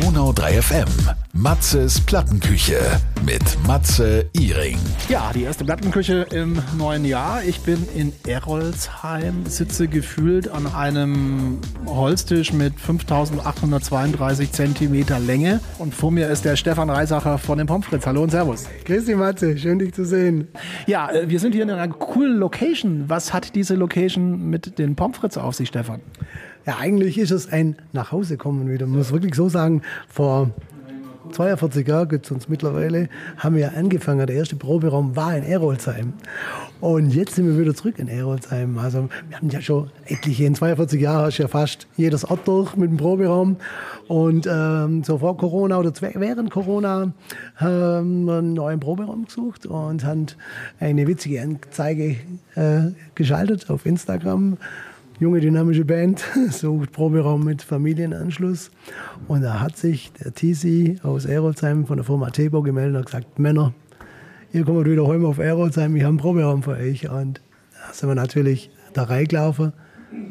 Donau 3 FM. Matzes Plattenküche mit Matze Iring. Ja, die erste Plattenküche im neuen Jahr. Ich bin in Erolsheim, sitze gefühlt an einem Holztisch mit 5832 Zentimeter Länge. Und vor mir ist der Stefan Reisacher von den Pomfritz. Hallo und Servus. Grüß dich, Matze. Schön, dich zu sehen. Ja, äh, wir sind hier in einer coolen Location. Was hat diese Location mit den Pomfritz auf sich, Stefan? Ja, eigentlich ist es ein Nachhausekommen wieder. Man muss wirklich so sagen, vor 42 Jahren gibt es uns mittlerweile, haben wir angefangen. Der erste Proberaum war in Erolsheim. Und jetzt sind wir wieder zurück in Erolsheim. Also wir haben ja schon etliche, in 42 Jahren hast du ja fast jedes Ort durch mit dem Proberaum. Und ähm, so vor Corona oder während Corona haben wir einen neuen Proberaum gesucht und haben eine witzige Anzeige äh, geschaltet auf Instagram junge dynamische Band, sucht Proberaum mit Familienanschluss. Und da hat sich der TC aus Erolsheim von der Firma Tebo gemeldet und gesagt, Männer, ihr kommt wieder heim auf Erolsheim, wir haben einen Proberaum für euch. Und da sind wir natürlich da reingelaufen,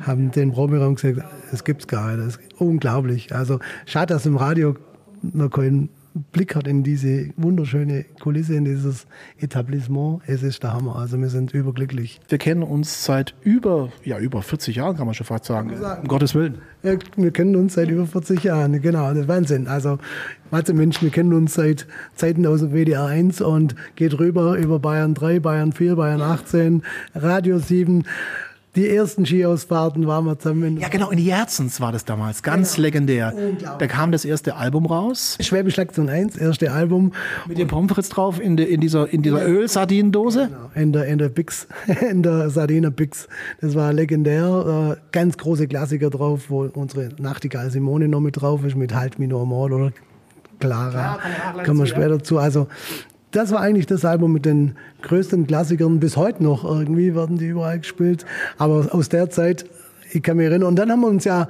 haben den Proberaum gesagt, das gibt's gar nicht, das ist unglaublich. Also schade, dass im Radio noch kein Blick hat in diese wunderschöne Kulisse, in dieses Etablissement. Es ist der Hammer. Also wir sind überglücklich. Wir kennen uns seit über, ja, über 40 Jahren, kann man schon fast sagen. Um Gottes Willen. Ja, wir kennen uns seit über 40 Jahren, genau. Das ist Wahnsinn. Also, Mathe Mensch, wir kennen uns seit Zeiten aus dem WDR 1 und geht rüber über Bayern 3, Bayern 4, Bayern 18, Radio 7 die ersten Skiausfahrten waren wir zusammen. Ja, genau, in Jerzens war das damals. Ganz genau. legendär. Da kam das erste Album raus. Schwäbisch Lektion 1, erste Album. Mit dem Pommes drauf in, de, in dieser, in dieser ja. Ölsardinendose. Genau, in der, in der Bix, in der Sardiner Bix. Das war legendär. Äh, ganz große Klassiker drauf, wo unsere Nachtigall Simone noch mit drauf ist, mit Halt mich normal oder Clara. Klar, kommen wir später zu. Also das war eigentlich das Album mit den größten Klassikern. Bis heute noch irgendwie werden die überall gespielt. Aber aus der Zeit, ich kann mich erinnern. Und dann haben wir uns ja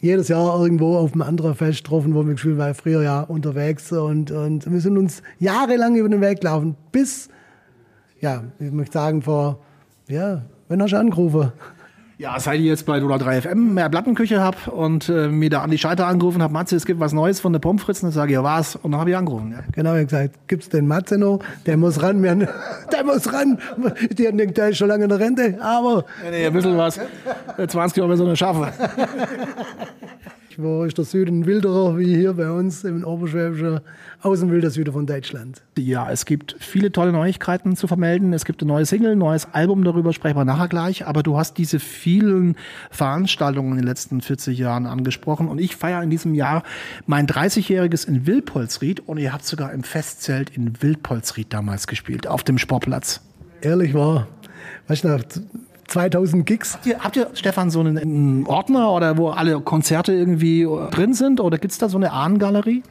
jedes Jahr irgendwo auf einem anderen Fest getroffen, wo wir gespielt waren, früher ja unterwegs. Und, und wir sind uns jahrelang über den Weg gelaufen. Bis, ja, ich möchte sagen, vor, ja, wann hast du angerufen? Ja, seit ich jetzt bei Dola 3 FM mehr Plattenküche habe und äh, mir da an die Scheiter angerufen habe, Matze, es gibt was Neues von der Pomfritz, dann sage ich, ja was? Und dann habe ich angerufen. Ja. Genau, ich habe gesagt, gibt's den Matze noch? Der muss ran, wir, der muss ran. Die haben denkt, der ist schon lange in der Rente, aber... Ja, nee, ein bisschen was. 20 Jahre so eine schaffen. Wo ist der Süden wilderer wie hier bei uns im Oberschwäbischen Außenwilder Süden von Deutschland? Ja, es gibt viele tolle Neuigkeiten zu vermelden. Es gibt eine neue Single, ein neues Album, darüber sprechen wir nachher gleich. Aber du hast diese vielen Veranstaltungen in den letzten 40 Jahren angesprochen. Und ich feiere in diesem Jahr mein 30-jähriges in Wildpolsried. Und ihr habt sogar im Festzelt in Wildpolsried damals gespielt, auf dem Sportplatz. Ehrlich war, weißt du, 2000 Gigs. Habt ihr, habt ihr, Stefan, so einen, Ordner oder wo alle Konzerte irgendwie drin sind? Oder gibt es da so eine Ahnengalerie?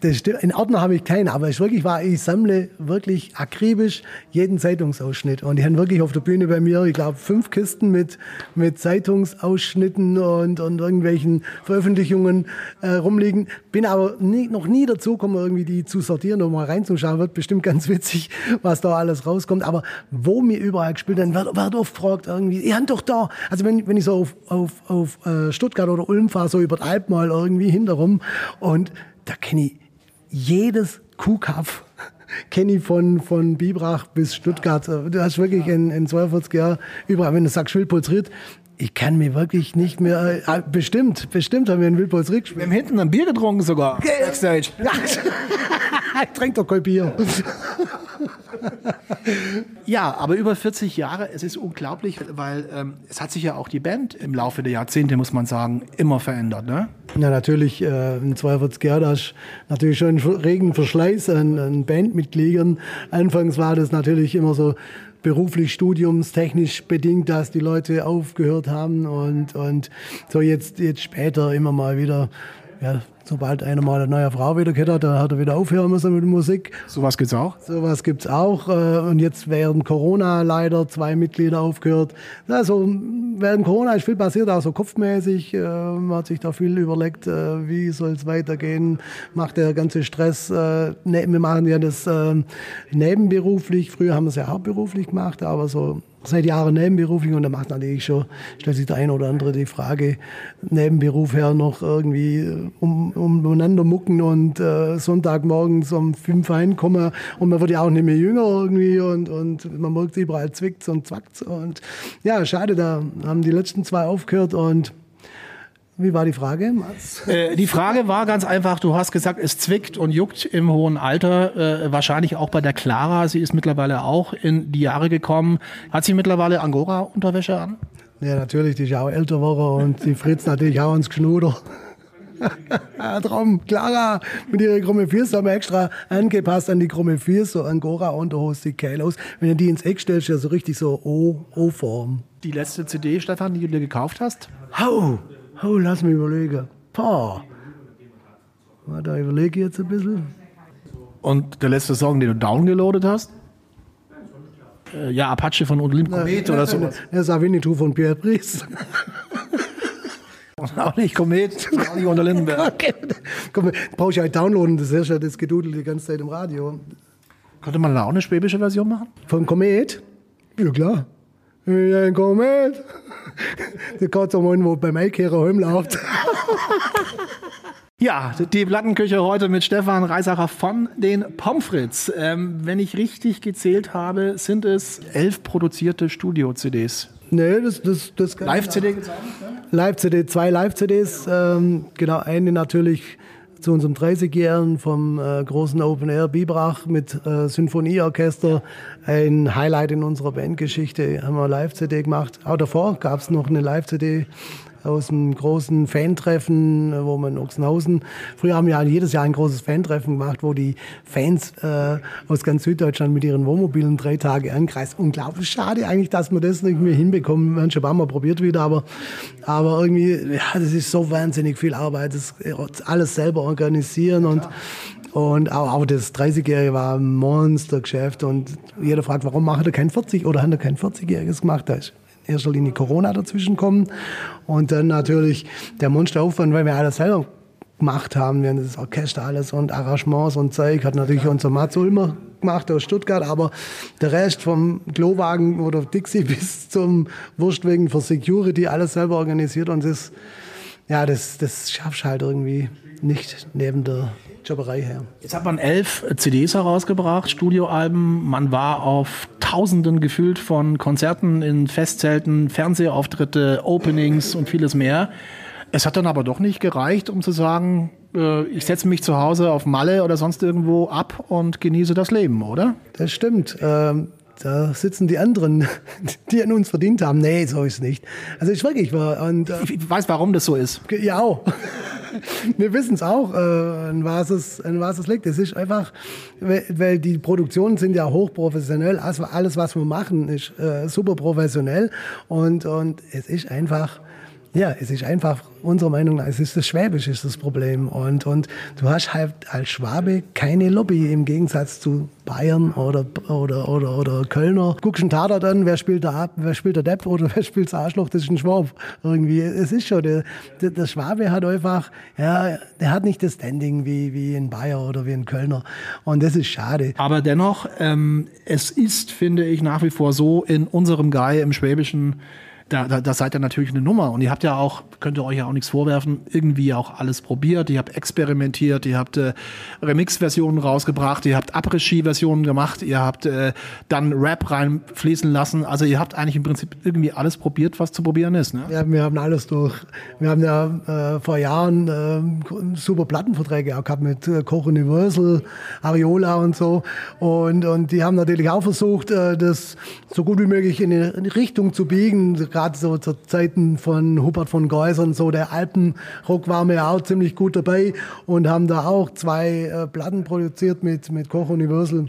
Das stimmt. Einen Ordner habe ich keinen, aber ich wirklich war, ich sammle wirklich akribisch jeden Zeitungsausschnitt. Und ich habe wirklich auf der Bühne bei mir, ich glaube, fünf Kisten mit, mit Zeitungsausschnitten und, und irgendwelchen Veröffentlichungen äh, rumliegen. Bin aber nie, noch nie dazu gekommen, irgendwie die zu sortieren und mal reinzuschauen. Wird bestimmt ganz witzig, was da alles rauskommt. Aber wo mir überall gespielt wird, wird, wird oft gefragt, irgendwie, ihr habt doch da, also wenn, wenn ich so auf, auf, auf äh, Stuttgart oder Ulm fahre, so über die Alp mal irgendwie hinterrum und da kenne ich jedes Kuhkaff kenne ich von, von Bibrach bis Stuttgart. Du hast wirklich in, in 42 Jahren überall, wenn du sagst Wildpolsried, ich kann mir wirklich nicht mehr. Äh, bestimmt, bestimmt haben wir in Wildpolsried gespielt. Wir haben hinten ein Bier getrunken sogar. Backstage. ich trinke doch kein Bier. ja, aber über 40 Jahre, es ist unglaublich, weil ähm, es hat sich ja auch die Band im Laufe der Jahrzehnte, muss man sagen, immer verändert. Ne? Ja, natürlich, äh, in 42 Jahren, natürlich schon ein regen Verschleiß an, an Bandmitgliedern. Anfangs war das natürlich immer so beruflich studiumstechnisch bedingt, dass die Leute aufgehört haben und, und so jetzt, jetzt später immer mal wieder ja, sobald einer mal eine neue Frau wieder gehört hat, dann hat er wieder aufhören müssen mit der Musik. Sowas gibt's auch? Sowas gibt's auch. Äh, und jetzt während Corona leider zwei Mitglieder aufgehört. Also während Corona ist viel passiert, auch so kopfmäßig. Äh, man hat sich da viel überlegt, äh, wie soll es weitergehen. Macht der ganze Stress. Ne, wir machen ja das nebenberuflich. Früher haben wir es ja hauptberuflich gemacht, aber so seit Jahren nebenberuflich und da macht natürlich schon, stellt sich der ein oder andere die Frage, Nebenberuf her noch irgendwie äh, um, umeinander mucken und äh, Sonntagmorgens um fünf reinkommen und man wird ja auch nicht mehr jünger irgendwie und, und man merkt überall zwickt und zwackt und ja, schade, da haben die letzten zwei aufgehört und wie war die Frage? Äh, die Frage war ganz einfach, du hast gesagt, es zwickt und juckt im hohen Alter, äh, wahrscheinlich auch bei der Clara. Sie ist mittlerweile auch in die Jahre gekommen. Hat sie mittlerweile Angora-Unterwäsche an? Ja, natürlich, die ist auch älter geworden und die Fritz natürlich auch ins Geschnuder. Traum, Clara mit ihrer Krumme 4 haben wir extra angepasst an die Krumme 4, so Angora Unterhose, die geil aus. Wenn du die ins Eck stellst, ja so richtig so O-Form. Die letzte CD, Stefan, die du dir gekauft hast? Hau! Oh, lass mich überlegen. Pah. Da überlege ich jetzt ein bisschen. Und der letzte Song, den du downgeloadet hast? Äh, ja, Apache von Olimp Komet oder so. Der Savinitu von Pierre Brice. auch nicht Komet, auch nicht unter Lindenberg. okay. Brauche ich halt downloaden, das ist ja das Gedudel die ganze Zeit im Radio. Könnte man da auch eine schwäbische Version machen? Von Komet? Ja, klar. Ja, ein Komet. Der so mal, wo beim Eikehrer rumläuft. Ja, die Plattenküche heute mit Stefan Reisacher von den Pomfrits. Ähm, wenn ich richtig gezählt habe, sind es elf produzierte Studio-CDs. Nee, das, das, das Live-CD gezeichnet? Live-CD, zwei Live-CDs. Ähm, genau, eine natürlich zu unserem 30-Jährigen vom äh, großen Open Air Bibrach mit äh, Sinfonieorchester. Ein Highlight in unserer Bandgeschichte haben wir Live-CD gemacht. Auch davor gab es noch eine Live-CD aus einem großen Fantreffen, äh, wo man in Ochsenhausen, früher haben wir jedes Jahr ein großes Fantreffen gemacht, wo die Fans äh, aus ganz Süddeutschland mit ihren Wohnmobilen drei Tage ankreisen. Unglaublich schade eigentlich, dass wir das nicht mehr hinbekommen. Wir haben schon ein paar Mal probiert wieder, aber, aber irgendwie, ja, das ist so wahnsinnig viel Arbeit, das alles selber organisieren und und auch, auch das 30-Jährige war ein Monstergeschäft und jeder fragt, warum macht er kein 40 oder hat er kein 40-Jähriges gemacht? Da ist erster Linie Corona dazwischen kommen und dann natürlich der Monsteraufwand, weil wir alles selber gemacht haben. Wir haben das Orchester alles und Arrangements und Zeug. Hat natürlich unser Mats Ulmer gemacht aus Stuttgart, aber der Rest vom Klowagen oder Dixie bis zum Wurstwegen für Security alles selber organisiert und das, ja, das, das schaffst halt irgendwie nicht neben der Jobberei her. Jetzt hat man elf CDs herausgebracht, Studioalben. Man war auf Tausenden gefühlt von Konzerten in Festzelten, Fernsehauftritte, Openings und vieles mehr. Es hat dann aber doch nicht gereicht, um zu sagen, äh, ich setze mich zu Hause auf Malle oder sonst irgendwo ab und genieße das Leben, oder? Das stimmt. Da sitzen die anderen, die an uns verdient haben. Nee, so ist es nicht. Also ich wirklich war. Und, äh, ich weiß, warum das so ist. Ja, auch. Wir wissen es auch, äh, an, was es, an was es liegt. Es ist einfach, weil, weil die Produktionen sind ja hochprofessionell. Also alles, was wir machen, ist äh, super professionell. Und, und es ist einfach ja, es ist einfach, unserer Meinung nach, es ist das Schwäbisch ist das Problem. Und, und du hast halt als Schwabe keine Lobby im Gegensatz zu Bayern oder, oder, oder, oder Kölner. Guckst einen Tatort an, wer spielt da ab, wer spielt der Depp oder wer spielt das Arschloch, das ist ein Schwab. Irgendwie, es ist schon, der, der, der Schwabe hat einfach, ja, der hat nicht das Standing wie, wie ein Bayer oder wie ein Kölner. Und das ist schade. Aber dennoch, ähm, es ist, finde ich, nach wie vor so in unserem Guy im Schwäbischen, da, da, da seid ihr natürlich eine Nummer. Und ihr habt ja auch, könnt ihr euch ja auch nichts vorwerfen, irgendwie auch alles probiert. Ihr habt experimentiert, ihr habt äh, Remix-Versionen rausgebracht, ihr habt Après-Ski-Versionen gemacht, ihr habt äh, dann Rap reinfließen lassen. Also ihr habt eigentlich im Prinzip irgendwie alles probiert, was zu probieren ist. Ne? Ja, wir haben alles durch. Wir haben ja äh, vor Jahren äh, super Plattenverträge auch gehabt mit äh, Koch Universal, Ariola und so. Und, und die haben natürlich auch versucht, äh, das so gut wie möglich in eine Richtung zu biegen gerade so zu Zeiten von Hubert von Geusern, so der Alpenrock waren wir auch ziemlich gut dabei und haben da auch zwei äh, Platten produziert mit, mit Koch Universal.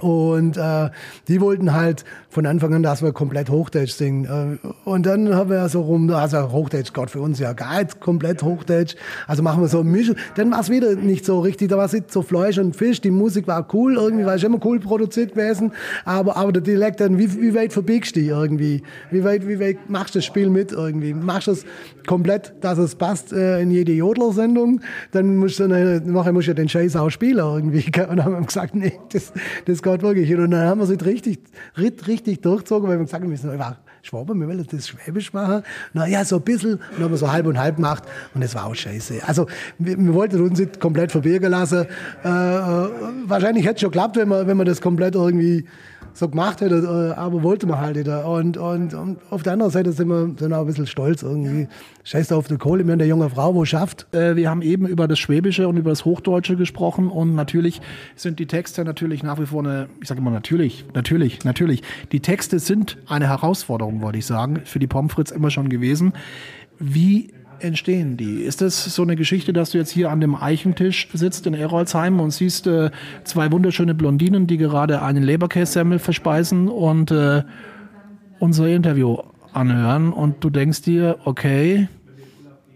Und äh, die wollten halt von Anfang an, dass wir komplett Hochdeutsch singen. Äh, und dann haben wir so rum, also Hochdeutsch Gott für uns ja nicht komplett Hochdeutsch. Also machen wir so eine Mischung. Dann war es wieder nicht so richtig, da war es so Fleisch und Fisch. Die Musik war cool, irgendwie war es immer cool produziert gewesen. Aber, aber der Dialekt dann, wie, wie weit verbiegst du die irgendwie? Wie weit, wie weit machst du das Spiel mit irgendwie? Machst du es komplett, dass es passt äh, in jede Jodler-Sendung? Dann musst du, nachher musst du den Scheiß auch spielen irgendwie. Und dann haben wir gesagt, nee, das, das geht wirklich. Und dann haben wir es richtig, richtig durchgezogen, weil wir gesagt haben, wir müssen einfach Schwaben, wir wollen das Schwäbisch machen. Na ja, so ein bisschen. Und dann haben wir so halb und halb gemacht. Und das war auch scheiße. Also, wir, wir wollten uns nicht komplett verbirgen lassen. Äh, äh wahrscheinlich hätte es schon geklappt, wenn man, wenn man das komplett irgendwie so gemacht hätte, äh, aber wollte man halt nicht. Und, und, und auf der anderen Seite sind wir, sind auch ein bisschen stolz irgendwie. Scheiß auf die Kohle, wir haben eine junge Frau, wo schafft. Äh, wir haben eben über das Schwäbische und über das Hochdeutsche gesprochen und natürlich sind die Texte natürlich nach wie vor eine, ich sage immer natürlich, natürlich, natürlich. Die Texte sind eine Herausforderung, wollte ich sagen, für die Pomfrits immer schon gewesen. Wie entstehen die? Ist das so eine Geschichte, dass du jetzt hier an dem Eichentisch sitzt in Erolsheim und siehst äh, zwei wunderschöne Blondinen, die gerade einen Leberkässemmel verspeisen und äh, unser Interview anhören und du denkst dir, okay,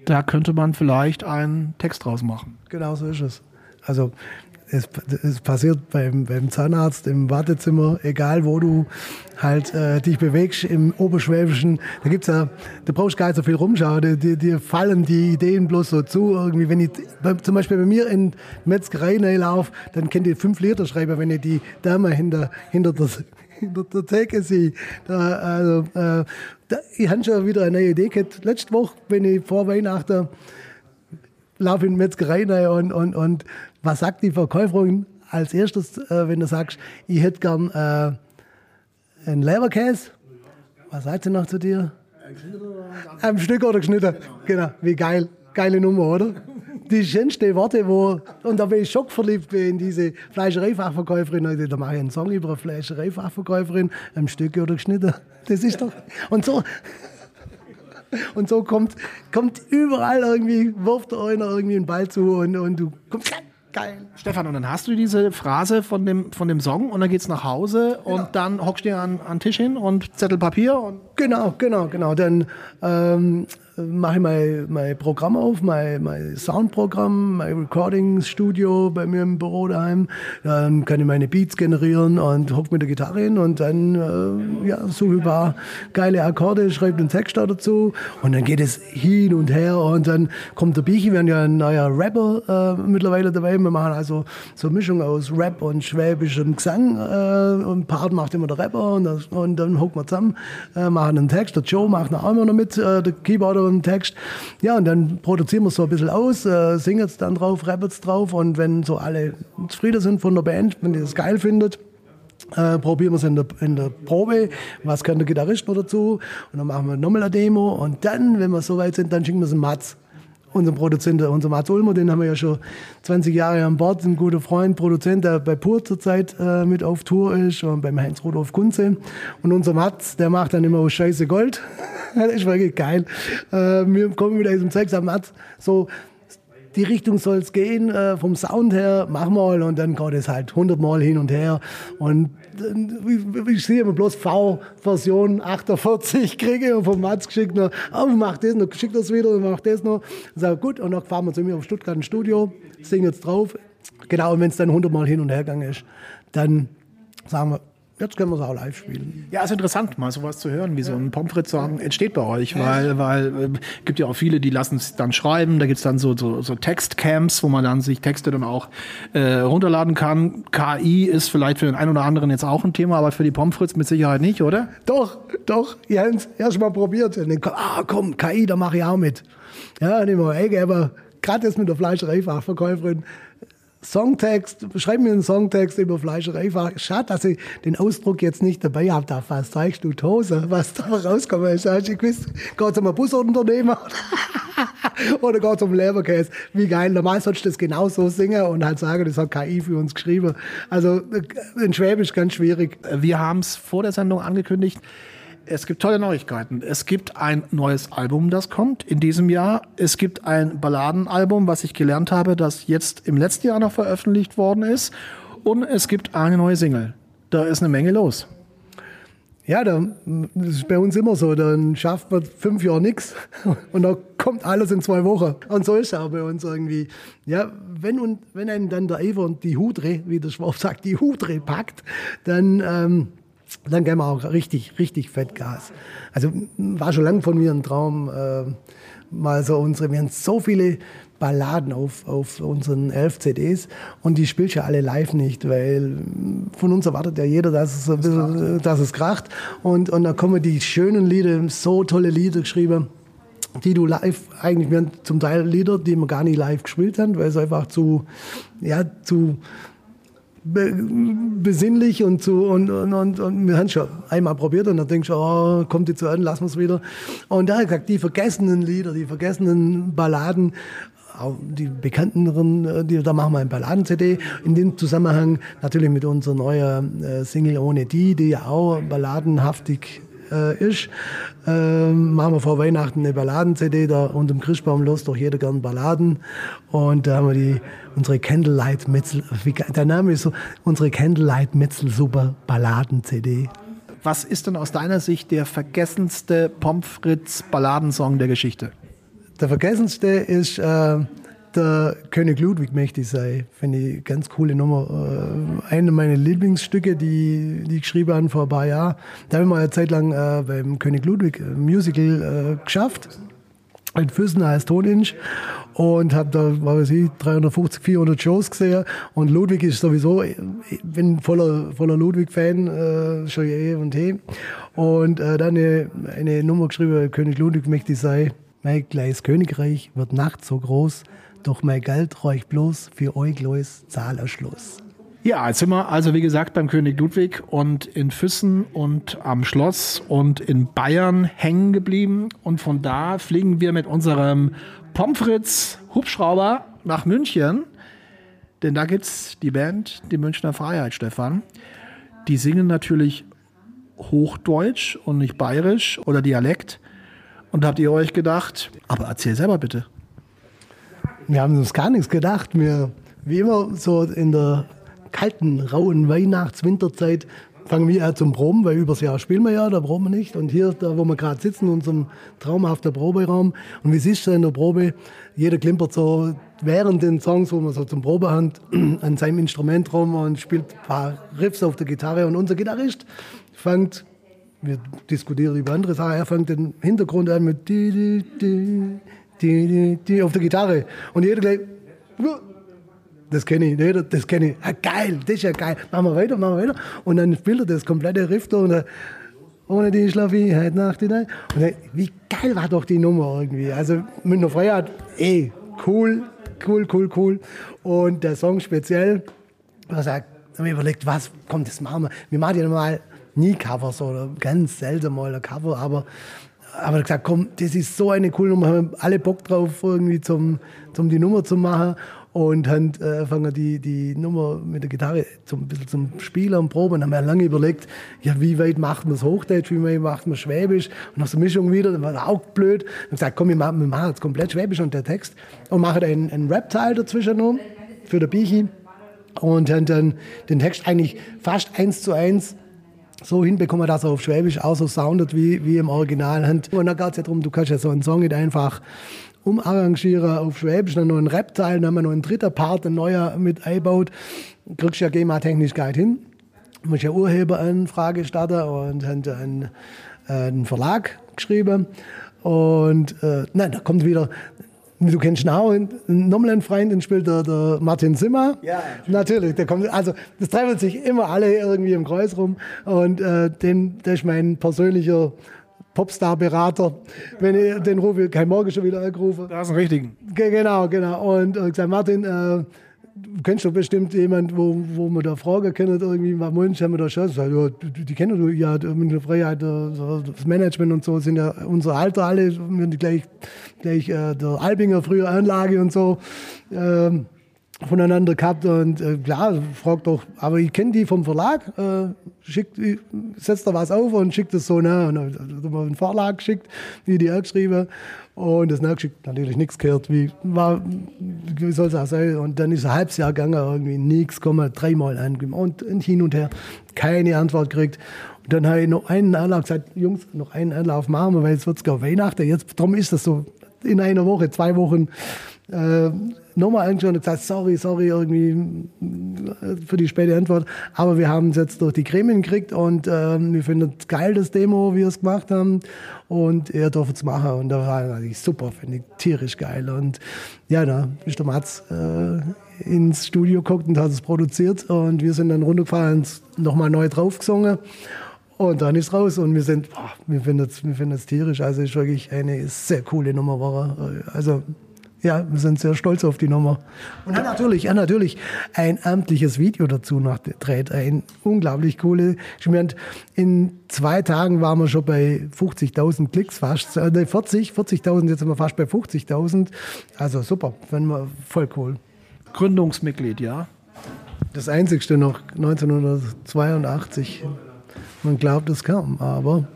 da könnte man vielleicht einen Text draus machen. Genau so ist es. Also es, es passiert beim, beim Zahnarzt im Wartezimmer, egal wo du halt äh, dich bewegst im Oberschwäbischen. Da gibt's ja, da brauchst du gar nicht so viel rumschauen. Dir, dir fallen die Ideen bloß so zu. Irgendwie, wenn ich zum Beispiel bei mir in Metzgerei laufe, dann kennt ihr fünf Liter schreiben, wenn ich die Dame hinter, hinter der hinter der Theke sehe. Da, also, äh, da, ich habe schon wieder eine neue Idee gehabt. Letzte Woche, wenn ich vor Weihnachten laufe in die Metzgerei und, und, und was sagt die Verkäuferin als erstes, äh, wenn du sagst, ich hätte gern äh, einen Leberkäse? Was sagt sie noch zu dir? Ein Stück oder geschnitten? Genau. Wie geil. Geile Nummer, oder? Die schönste Worte, wo, und da bin ich schockverliebt in diese Fleischereifachverkäuferin. Da mache ich einen Song über eine Fleischereifachverkäuferin, ein Stück oder geschnitten. Das ist doch, und so, und so kommt, kommt überall irgendwie, wirft einer irgendwie einen Ball zu und, und du kommst Geil. Stefan, und dann hast du diese Phrase von dem, von dem Song und dann geht's nach Hause genau. und dann hockst du dir an, an den Tisch hin und Zettel Papier und. Genau, genau, genau. Dann ähm, mache ich mein, mein Programm auf, mein, mein Soundprogramm, mein Recording-Studio bei mir im Büro daheim. Dann kann ich meine Beats generieren und hocke mit der Gitarre hin und dann äh, ja, suche ich ein paar geile Akkorde, schreibe den Text dazu und dann geht es hin und her und dann kommt der Biechi, wir haben ja ein neuer Rapper äh, mittlerweile dabei. Wir machen also so eine Mischung aus Rap und schwäbischem Gesang. Äh, und Part macht immer der Rapper und, das, und dann hocken wir zusammen, äh, machen einen Text. Der Joe macht auch immer noch mit, äh, der Keyboarder und Text. Ja, und dann produzieren wir es so ein bisschen aus, äh, singen es dann drauf, rappen es drauf und wenn so alle zufrieden sind von der Band, wenn die das geil findet, äh, probieren wir es in der, in der Probe, was kann der Gitarrist noch dazu und dann machen wir nochmal eine Demo und dann, wenn wir soweit sind, dann schicken wir es Mats unser Produzent, unser Mats Ulmer, den haben wir ja schon 20 Jahre an Bord, ein guter Freund, Produzent, der bei Pur zurzeit äh, mit auf Tour ist und beim Heinz Rudolf Kunze. Und unser Mats, der macht dann immer Scheiße Gold. das ist wirklich geil. Äh, wir kommen wieder aus dem Zeug, sagen Mats, so, die Richtung soll es gehen, äh, vom Sound her, mach mal und dann geht es halt 100 Mal hin und her und äh, ich sehe immer bloß V-Version 48 kriege und vom Mats geschickt noch, oh, mach das noch, schick das wieder und mach das noch. Ich sage, gut, und dann fahren wir zu mir auf Stuttgart ins Studio, singen jetzt drauf. Genau, und wenn es dann 100 Mal hin und her gegangen ist, dann sagen wir, Jetzt können wir es auch live spielen. Ja, ist interessant, mal sowas zu hören, wie so ein Pommes Song entsteht bei euch, weil, weil äh, gibt ja auch viele, die lassen es dann schreiben. Da gibt es dann so, so, so Textcamps, wo man dann sich Texte dann auch äh, runterladen kann. KI ist vielleicht für den einen oder anderen jetzt auch ein Thema, aber für die Pommes mit Sicherheit nicht, oder? Doch, doch. Jens, erst mal probiert. Dann, ah, komm, KI, da mache ich auch mit. Ja, nicht mal, ey, aber gerade jetzt mit der Fleischereifachverkäuferin Songtext, schreib mir einen Songtext über Fleischerei. Schade, dass ich den Ausdruck jetzt nicht dabei habe. Da was zeigst du Hose, was da rauskommt. Ich habe gewusst, geht es um ein Busunternehmer oder geht es um Leberkäse? Wie geil. Normal sollst du das genauso singen und halt sagen, das hat KI für uns geschrieben. Also in Schwäbisch ganz schwierig. Wir haben es vor der Sendung angekündigt. Es gibt tolle Neuigkeiten. Es gibt ein neues Album, das kommt in diesem Jahr. Es gibt ein Balladenalbum, was ich gelernt habe, das jetzt im letzten Jahr noch veröffentlicht worden ist. Und es gibt eine neue Single. Da ist eine Menge los. Ja, da, das ist bei uns immer so. Dann schafft man fünf Jahre nichts und dann kommt alles in zwei Wochen. Und so ist es auch bei uns irgendwie. Ja, wenn, und, wenn einen dann der Eiver und die Hudre, wie der Schwab sagt, die Hudre packt, dann ähm, dann gehen wir auch richtig, richtig fett Gas. Also war schon lange von mir ein Traum, äh, mal so unsere, wir haben so viele Balladen auf, auf unseren elf CDs und die spielst ja alle live nicht, weil von uns erwartet ja jeder, dass es, ein bisschen, dass es kracht. Und, und dann kommen die schönen Lieder, so tolle Lieder geschrieben, die du live, eigentlich werden zum Teil Lieder, die wir gar nicht live gespielt haben, weil es einfach zu, ja, zu besinnlich und so und, und, und, und, wir haben schon einmal probiert und dann denkst du, oh, kommt jetzt so an, lassen wir es wieder. Und da ich gesagt, die vergessenen Lieder, die vergessenen Balladen, auch die bekannteren, äh, die, da machen wir ein Balladen-CD. In dem Zusammenhang natürlich mit unserer neuen äh, Single Ohne Die, die ja auch balladenhaftig äh, ist. Ähm, machen wir vor Weihnachten eine Balladen-CD, da unter dem Christbaum los, doch jeder gern Balladen. Und da haben wir die, unsere Candlelight Metzel, der Name ist so, unsere Candlelight Metzel Super Balladen-CD. Was ist denn aus deiner Sicht der vergessenste Pomfritz Balladensong der Geschichte? Der vergessenste ist äh, der König Ludwig möchte ich sein. Finde ich ganz coole Nummer. Äh, eine meiner Lieblingsstücke, die, die ich geschrieben habe vor ein paar Jahren. Da habe ich mal eine Zeit lang äh, beim König Ludwig Musical äh, geschafft. In Füssen als Toninch und habe da, was weiß ich, 350, 400 Shows gesehen. Und Ludwig ist sowieso, ich bin voller, voller Ludwig-Fan, äh, schon eh und he. Und äh, dann eine, eine Nummer geschrieben, König Ludwig möchte ich sein. Mein kleines Königreich wird nachts so groß, doch mein Geld reicht bloß für los Zahlerschluss. Ja, jetzt sind wir also wie gesagt beim König Ludwig und in Füssen und am Schloss und in Bayern hängen geblieben. Und von da fliegen wir mit unserem Pomfritz Hubschrauber nach München. Denn da gibt es die Band, die Münchner Freiheit, Stefan. Die singen natürlich Hochdeutsch und nicht Bayerisch oder Dialekt. Und habt ihr euch gedacht, aber erzähl selber bitte. Wir haben uns gar nichts gedacht. Wir, wie immer, so in der kalten, rauen Weihnachts-Winterzeit fangen wir an zum Proben, weil übers Jahr spielen wir ja, da proben wir nicht. Und hier, da wo wir gerade sitzen, in unserem traumhaften Proberaum. Und wie siehst du in der Probe, jeder klimpert so während den Songs, wo man so zum Probehand an seinem Instrument rum und spielt ein paar Riffs auf der Gitarre. Und unser Gitarrist fängt, wir diskutieren über andere Sachen, er fängt den Hintergrund an mit die, die, die, die, die, auf der Gitarre. Und jeder gleich, das kenne ich, jeder, das kenne ich. Ah, geil, das ist ja geil. Machen wir weiter, machen wir weiter. Und dann spielt er das komplette Riff da und ohne die schlafe ich heute Nacht hinein. Und dann, wie geil war doch die Nummer irgendwie. Also Münchner Freiheit, eh, cool, cool, cool, cool. Und der Song speziell, was sagt, haben wir überlegt, was kommt, das machen wir. Wir machen ja normal nie Covers oder ganz selten mal ein Cover, aber aber gesagt, komm, das ist so eine coole Nummer, haben alle Bock drauf, irgendwie zum, zum die Nummer zu machen. Und haben äh, fangen die, die Nummer mit der Gitarre zum, ein bisschen zum Spielen und Proben. haben wir lange überlegt, ja, wie weit macht man es Hochdeutsch, wie weit macht man Schwäbisch? Und nach so Mischung wieder, das war auch blöd. Und gesagt, komm, wir machen, wir machen jetzt komplett Schwäbisch und der Text. Und machen einen, einen Rap-Teil dazwischen noch für der Bichi und haben dann den Text eigentlich fast eins zu eins so hinbekommen, dass er auf Schwäbisch auch so soundet wie, wie im Original. Und da geht es ja darum, du kannst ja so einen Song nicht einfach umarrangieren auf Schwäbisch, dann noch einen Rap-Teil, dann haben wir noch einen dritten Part, ein neuer mit einbaut. Kriegst ja GEMA-technisch gar nicht hin. Muss ja Urheberanfrage starten und haben einen, äh, einen Verlag geschrieben. Und äh, nein, da kommt wieder, Du kennst ihn auch, nochmal einen Freund, den spielt der, der Martin Zimmer. Ja. Natürlich, der kommt, also das treffen sich immer alle irgendwie im Kreis rum. Und äh, den, der ist mein persönlicher Popstar-Berater. Wenn ich den rufe, kein Morgen schon wieder angerufen. Da ist ein richtigen. Genau, genau. Und äh, gesagt, Martin, äh, du kennst doch bestimmt jemanden, wo, wo man da Fragen kennt, irgendwie, was meinst haben wir da schon? Sag, ja, die, die kennen du ja, der Freiheit, das Management und so sind ja unser Alter alle, wir gleich, gleich äh, der Albinger früher Anlage und so. Ähm, voneinander gehabt und äh, klar, fragt doch, aber ich kenne die vom Verlag, äh, schickt, setzt da was auf und schickt es so nach. Und dann hat er einen Verlag geschickt, wie die auch geschrieben und das nachgeschickt, natürlich nichts gehört, wie, wie soll es auch sein. Und dann ist ein halbes Jahr gegangen, irgendwie nichts, kommen dreimal an und, und hin und her, keine Antwort gekriegt. Und dann habe ich noch einen Anlauf gesagt, Jungs, noch einen Anlauf machen wir, weil jetzt wird es gar Weihnachten, jetzt, darum ist das so in einer Woche, zwei Wochen, äh, nochmal angeschaut und gesagt, sorry, sorry, irgendwie für die späte Antwort. Aber wir haben es jetzt durch die Gremien gekriegt und ähm, wir finden es geil, das Demo, wie wir es gemacht haben. Und er durfte es machen. Und da war natürlich super, finde ich tierisch geil. Und ja, da ist der Mats äh, ins Studio geguckt und hat es produziert. Und wir sind dann runtergefahren und nochmal neu draufgesungen. Und dann ist raus und wir sind, boah, wir finden es wir finden's tierisch. Also ist wirklich eine sehr coole Nummer. War. Also ja, wir sind sehr stolz auf die Nummer. Und ja, natürlich, ja, natürlich ein amtliches Video dazu noch dreht. Ein unglaublich coole. Ich meine, in zwei Tagen waren wir schon bei 50.000 Klicks fast. Äh, 40, 40.000, jetzt sind wir fast bei 50.000. Also super, finden wir voll cool. Gründungsmitglied, ja? Das einzigste noch 1982. Man glaubt es kaum, aber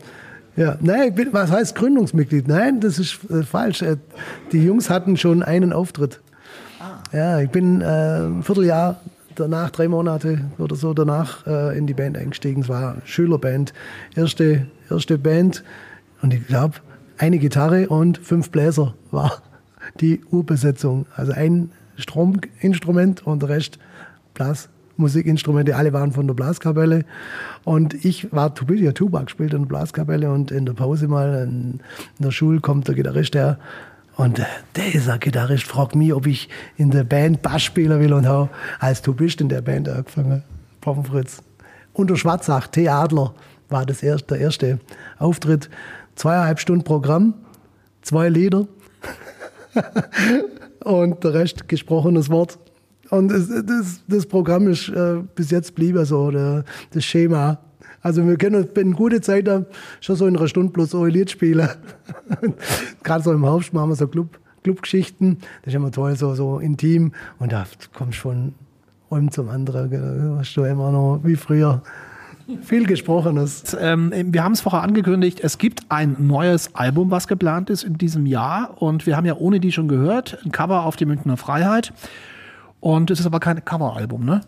ja, nein, ich bin, was heißt Gründungsmitglied? Nein, das ist äh, falsch. Äh, die Jungs hatten schon einen Auftritt. Ah. Ja, ich bin äh, ein Vierteljahr danach, drei Monate oder so danach äh, in die Band eingestiegen. Es war eine Schülerband, erste, erste Band. Und ich glaube, eine Gitarre und fünf Bläser war die Urbesetzung. Also ein Strominstrument und der Rest Blas, Musikinstrumente, alle waren von der Blaskapelle. Und ich war ja Tuba gespielt in der Blaskapelle und in der Pause mal in, der Schule kommt der Gitarrist, der und äh, dieser Gitarrist fragt mich, ob ich in der Band Bass spielen will und habe als du bist in der Band angefangen, Pomfritz. Unter Schwarzach, T. Adler war das erste, der erste Auftritt. Zweieinhalb Stunden Programm, zwei Lieder und der Rest gesprochenes Wort. Und das, das, das Programm ist äh, bis jetzt blieb so, der, das Schema. Also wir können in gute Zeit schon so in einer Stunde so ein Lied spielen. Gerade so im Herbst machen wir so Club, Clubgeschichten. Das ist immer toll, so, so intim. Und da kommst schon einem zum anderen. Hast du immer noch wie früher. Viel Gesprochenes. Ähm, wir haben es vorher angekündigt, es gibt ein neues Album, was geplant ist in diesem Jahr. Und wir haben ja ohne die schon gehört, ein Cover auf die Münchner Freiheit. Und es ist aber kein Coveralbum, ne?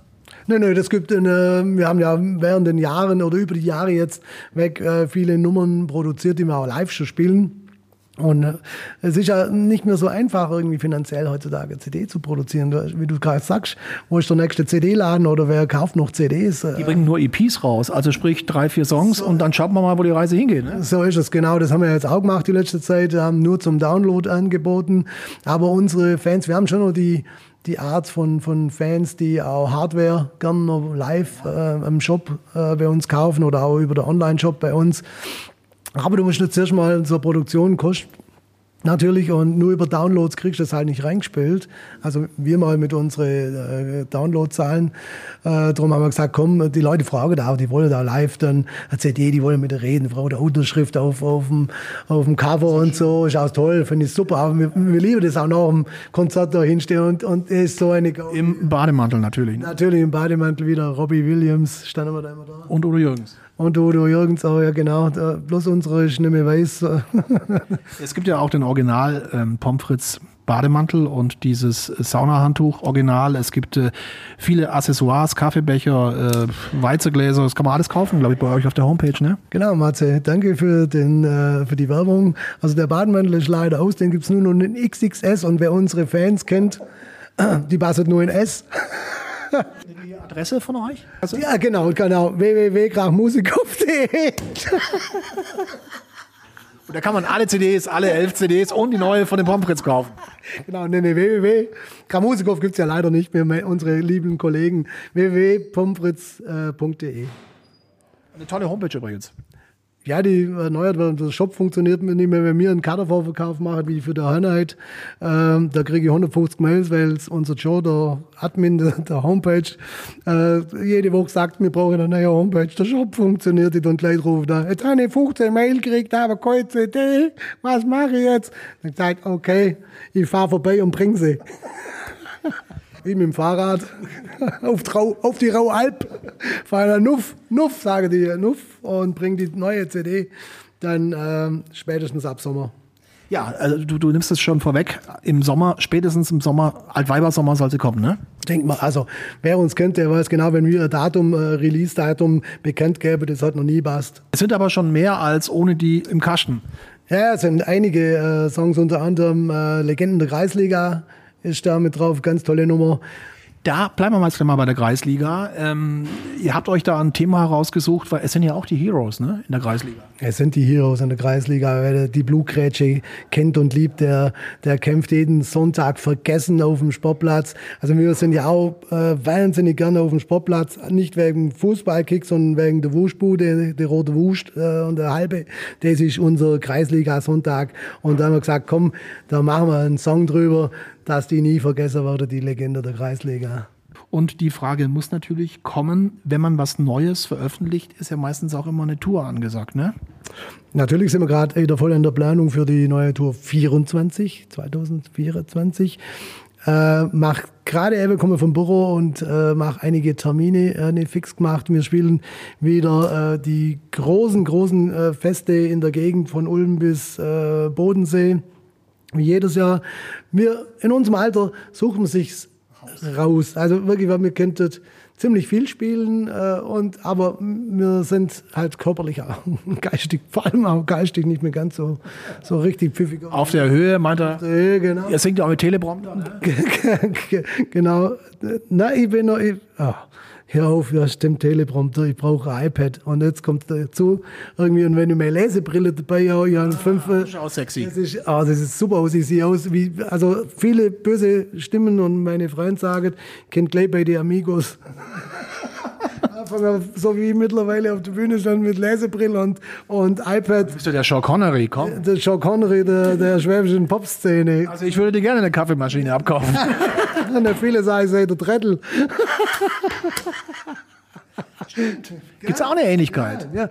Nein, nein, das gibt eine, wir haben ja während den Jahren oder über die Jahre jetzt weg äh, viele Nummern produziert, die wir auch live schon spielen. Und äh, es ist ja nicht mehr so einfach, irgendwie finanziell heutzutage CD zu produzieren. Wie du gerade sagst, wo ist der nächste CD-Laden oder wer kauft noch CDs? Die bringen nur EPs raus, also sprich drei, vier Songs so, und dann schauen wir mal, wo die Reise hingeht. Ne? So ist es, genau. Das haben wir jetzt auch gemacht die letzte Zeit, haben nur zum Download angeboten. Aber unsere Fans, wir haben schon noch die, die Art von, von Fans, die auch Hardware gerne noch live äh, im Shop äh, bei uns kaufen oder auch über den Online-Shop bei uns. Aber du musst jetzt zuerst mal zur Produktion kostet Natürlich, und nur über Downloads kriegst du das halt nicht reingespielt. Also wir mal mit unseren äh, Downloadzahlen. Äh, darum haben wir gesagt, komm, die Leute fragen da, die wollen da live dann eine CD, die wollen mit der reden, fragen der Unterschrift auf, auf, dem, auf dem Cover und so. Ist auch toll, finde ich super. Aber wir, wir lieben das auch noch im Konzert da hinstehen und, und ist so eine... Im Bademantel natürlich. Ne? Natürlich im Bademantel wieder. Robbie Williams standen wir da immer da. Und Udo Jürgens. Und Udo Jürgens auch, ja genau. Bloß unsere ist nicht mehr weiß. es gibt ja auch den Original ähm, Pomfritz Bademantel und dieses Saunahandtuch Original. Es gibt äh, viele Accessoires, Kaffeebecher, äh, Weizegläser. Das kann man alles kaufen, glaube ich, bei euch auf der Homepage, ne? Genau, Matze. Danke für, den, äh, für die Werbung. Also der Bademantel ist leider aus. Den gibt es nur noch in XXS. Und wer unsere Fans kennt, die passt nur in S. Adresse von euch? Also ja, genau, genau. www.krachmusikhof.de Und da kann man alle CDs, alle elf CDs und die neue von den Pomfritz kaufen. Genau, nee, nee, www. gibt es ja leider nicht mehr, unsere lieben Kollegen. www.pomfritz.de. Eine tolle Homepage übrigens. Ja, die erneuert wird. Der Shop funktioniert nicht mehr, wenn wir einen Kadervorverkauf machen, wie für die Einheit. Ähm, da kriege ich 150 Mails, weil unser Joe, der Admin der, der Homepage, äh, jede Woche sagt, wir brauchen eine neue Homepage. Der Shop funktioniert nicht und gleich ruft er, jetzt habe ich 15 Mail gekriegt, aber keine CD. Was mache ich jetzt? Dann ich, okay, ich fahre vorbei und bringe sie. wie mit dem Fahrrad auf, Trau, auf die Raualp, fahre Nuff, Nuff, sage die Nuff und bringe die neue CD dann ähm, spätestens ab Sommer. Ja, also du, du nimmst es schon vorweg. Im Sommer, spätestens im Sommer, Altweibersommer soll sie kommen, ne? Denk mal, also wer uns kennt, der weiß genau, wenn wir ein Datum, äh, Release-Datum bekannt gäbe, das hat noch nie passt. Es sind aber schon mehr als ohne die im Kasten. Ja, es sind einige äh, Songs, unter anderem äh, Legenden der Kreisliga, ist da mit drauf, ganz tolle Nummer. Da bleiben wir mal bei der Kreisliga. Ähm, ihr habt euch da ein Thema herausgesucht, weil es sind ja auch die Heroes ne, in der Kreisliga. Es sind die Heroes in der Kreisliga. Wer die Blutgrätsche kennt und liebt, der, der kämpft jeden Sonntag vergessen auf dem Sportplatz. Also wir sind ja auch äh, wahnsinnig gerne auf dem Sportplatz, nicht wegen Fußballkick, sondern wegen der Wuschbude, der rote Wurst äh, und der halbe. Das ist unser Kreisliga-Sonntag. Und da haben wir gesagt, komm, da machen wir einen Song drüber dass die nie vergessen wurde, die Legende der Kreisliga. Und die Frage muss natürlich kommen, wenn man was Neues veröffentlicht, ist ja meistens auch immer eine Tour angesagt, ne? Natürlich sind wir gerade wieder voll in der Planung für die neue Tour 24, 2024. Äh, mach gerade eben komme vom Büro und äh, mache einige Termine äh, fix gemacht. Wir spielen wieder äh, die großen, großen äh, Feste in der Gegend von Ulm bis äh, Bodensee wie jedes Jahr. Wir in unserem Alter suchen wir sich raus. Also wirklich, weil wir könnten ziemlich viel spielen, äh, und, aber wir sind halt körperlich auch geistig, vor allem auch geistig nicht mehr ganz so, so richtig pfiffig. Auf der Höhe, meint er? Höhe, genau. Ihr singt ja auch mit Teleprompter. Ne? genau. Na, ich bin noch, ich, oh hör auf, ja stimmt, Teleprompter, ich brauche ein iPad. Und jetzt kommt dazu, irgendwie, und wenn ich meine Lesebrille dabei habe, ich habe fünf... Das ist auch sexy. Das ist, oh, das ist super aus, ich sehe aus wie, also viele böse Stimmen und meine Freunde sagen, kennt gleich bei den Amigos. so wie mittlerweile auf der Bühne stand mit Lesebrille und, und iPad. Bist du der Sean Connery, komm? Der Sean Connery der, der schwäbischen Popszene. Also ich würde dir gerne eine Kaffeemaschine abkaufen. und viele sagen, sei der Trettel. Gibt es auch eine Ähnlichkeit? Ja,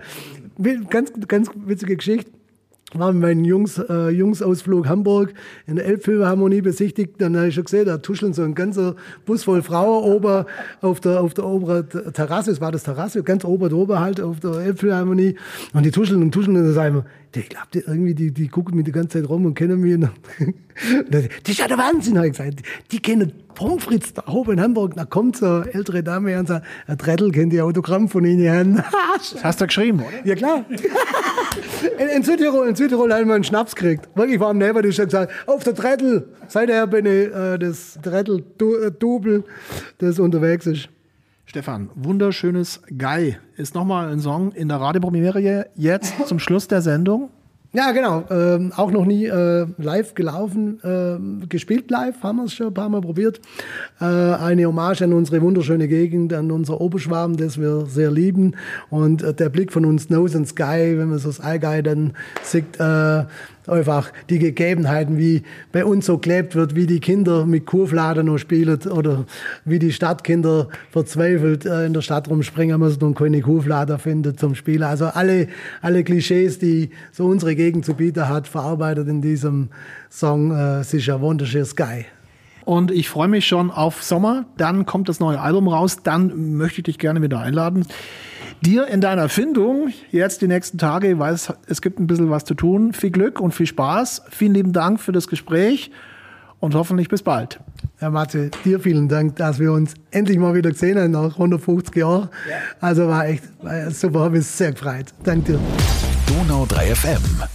ja. Ganz, ganz witzige Geschichte war mit meinen Jungs, äh, Jungsausflug Hamburg in der Elbphilharmonie besichtigt. Dann habe ich schon gesehen, da tuscheln so ein ganzer Bus voll Frauen oben auf der, auf der oberen Terrasse. Es war das Terrasse, ganz oben drüber halt auf der Elbphilharmonie. Und die tuscheln und tuscheln und dann sagen wir, ich glaube, die, irgendwie, die, die gucken mich die ganze Zeit rum und kennen mich. das ist ja der Wahnsinn, habe ich gesagt. Die kennen Pommes frites da oben in Hamburg. Da kommt so eine ältere Dame und sagt, Herr Trettl, kennt ihr Autogramm von Ihnen? das hast du geschrieben, oder? Ja, klar. in, in, Südtirol, in Südtirol haben wir einen Schnaps gekriegt. Wirklich, war am die hat gesagt, auf der Trettl. Seither bin ich äh, das Trettl-Double, das unterwegs ist. Stefan, wunderschönes Guy ist nochmal ein Song in der Radiopremiere jetzt zum Schluss der Sendung. Ja, genau. Ähm, auch noch nie äh, live gelaufen, äh, gespielt live, haben wir es schon ein paar Mal probiert. Äh, eine Hommage an unsere wunderschöne Gegend, an unser Oberschwaben, das wir sehr lieben. Und äh, der Blick von uns Nose and Sky, wenn man so das Allgäu dann sieht, äh, einfach die Gegebenheiten, wie bei uns so gelebt wird, wie die Kinder mit Kurflader noch spielen oder wie die Stadtkinder verzweifelt äh, in der Stadt rumspringen müssen und keine Kurflader finden zum Spielen. Also alle, alle Klischees, die so unsere Gegend zu bieten hat, verarbeitet in diesem Song äh, Sicher Wunderschön Sky. Und ich freue mich schon auf Sommer. Dann kommt das neue Album raus. Dann möchte ich dich gerne wieder einladen dir in deiner Findung jetzt die nächsten Tage. Ich weiß, es gibt ein bisschen was zu tun. Viel Glück und viel Spaß. Vielen lieben Dank für das Gespräch und hoffentlich bis bald. Herr Matze, dir vielen Dank, dass wir uns endlich mal wieder gesehen haben nach 150 Jahren. Ja. Also war echt war super, habe mich sehr gefreut. Danke dir. Donau 3 FM.